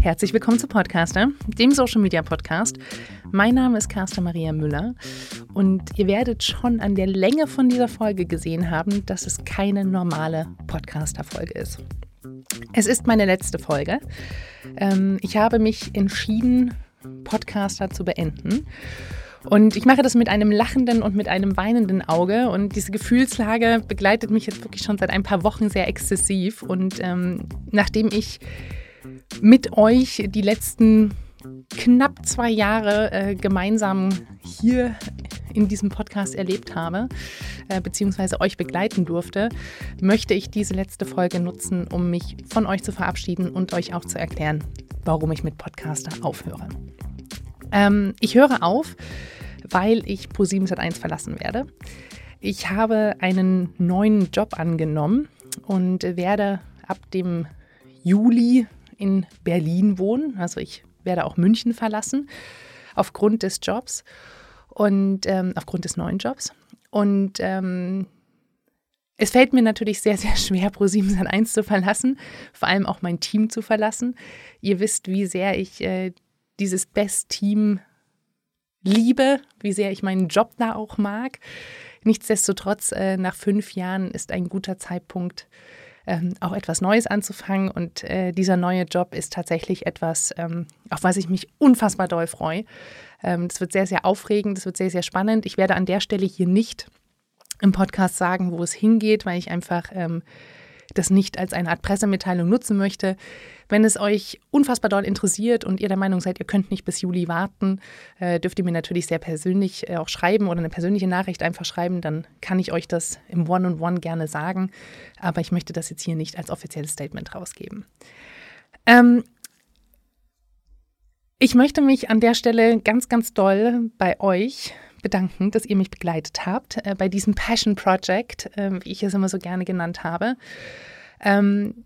Herzlich willkommen zu Podcaster, dem Social Media Podcast. Mein Name ist Carsten Maria Müller und ihr werdet schon an der Länge von dieser Folge gesehen haben, dass es keine normale Podcaster-Folge ist. Es ist meine letzte Folge. Ähm, ich habe mich entschieden, Podcaster zu beenden. Und ich mache das mit einem lachenden und mit einem weinenden Auge. Und diese Gefühlslage begleitet mich jetzt wirklich schon seit ein paar Wochen sehr exzessiv. Und ähm, nachdem ich mit euch die letzten knapp zwei Jahre äh, gemeinsam hier in diesem Podcast erlebt habe, äh, beziehungsweise euch begleiten durfte, möchte ich diese letzte Folge nutzen, um mich von euch zu verabschieden und euch auch zu erklären, warum ich mit Podcaster aufhöre. Ähm, ich höre auf, weil ich Pro7 Sat1 verlassen werde. Ich habe einen neuen Job angenommen und werde ab dem Juli in Berlin wohnen. Also ich werde auch München verlassen aufgrund des Jobs und ähm, aufgrund des neuen Jobs. Und ähm, es fällt mir natürlich sehr, sehr schwer, Pro7 Sat1 zu verlassen, vor allem auch mein Team zu verlassen. Ihr wisst, wie sehr ich äh, dieses Best-Team liebe, wie sehr ich meinen Job da auch mag. Nichtsdestotrotz, äh, nach fünf Jahren ist ein guter Zeitpunkt, ähm, auch etwas Neues anzufangen. Und äh, dieser neue Job ist tatsächlich etwas, ähm, auf was ich mich unfassbar doll freue. Ähm, das wird sehr, sehr aufregend, das wird sehr, sehr spannend. Ich werde an der Stelle hier nicht im Podcast sagen, wo es hingeht, weil ich einfach ähm, das nicht als eine Art Pressemitteilung nutzen möchte. Wenn es euch unfassbar doll interessiert und ihr der Meinung seid, ihr könnt nicht bis Juli warten, äh, dürft ihr mir natürlich sehr persönlich äh, auch schreiben oder eine persönliche Nachricht einfach schreiben. Dann kann ich euch das im One-on-One -on -One gerne sagen. Aber ich möchte das jetzt hier nicht als offizielles Statement rausgeben. Ähm, ich möchte mich an der Stelle ganz, ganz doll bei euch bedanken, dass ihr mich begleitet habt äh, bei diesem Passion Project, äh, wie ich es immer so gerne genannt habe. Ähm,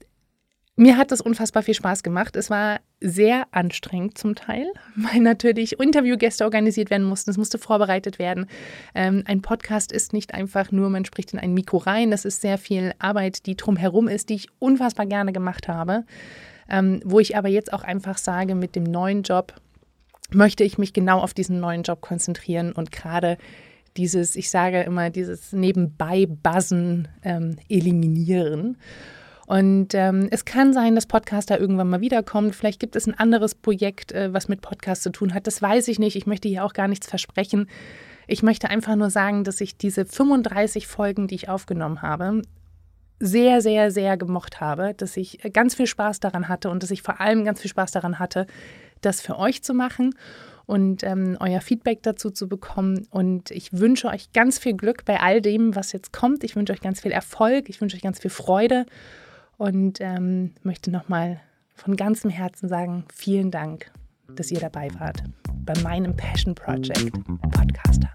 mir hat das unfassbar viel Spaß gemacht. Es war sehr anstrengend zum Teil, weil natürlich Interviewgäste organisiert werden mussten. Es musste vorbereitet werden. Ähm, ein Podcast ist nicht einfach nur, man spricht in ein Mikro rein. Das ist sehr viel Arbeit, die drumherum ist, die ich unfassbar gerne gemacht habe. Ähm, wo ich aber jetzt auch einfach sage, mit dem neuen Job möchte ich mich genau auf diesen neuen Job konzentrieren und gerade dieses, ich sage immer, dieses Nebenbei-Buzzen ähm, eliminieren. Und ähm, es kann sein, dass Podcaster irgendwann mal wiederkommt. Vielleicht gibt es ein anderes Projekt, äh, was mit Podcast zu tun hat. Das weiß ich nicht. Ich möchte hier auch gar nichts versprechen. Ich möchte einfach nur sagen, dass ich diese 35 Folgen, die ich aufgenommen habe, sehr, sehr, sehr gemocht habe, dass ich ganz viel Spaß daran hatte und dass ich vor allem ganz viel Spaß daran hatte, das für euch zu machen und ähm, euer Feedback dazu zu bekommen. Und ich wünsche euch ganz viel Glück bei all dem, was jetzt kommt. Ich wünsche euch ganz viel Erfolg, ich wünsche euch ganz viel Freude und ähm, möchte nochmal von ganzem Herzen sagen, vielen Dank, dass ihr dabei wart bei meinem Passion Project Podcaster.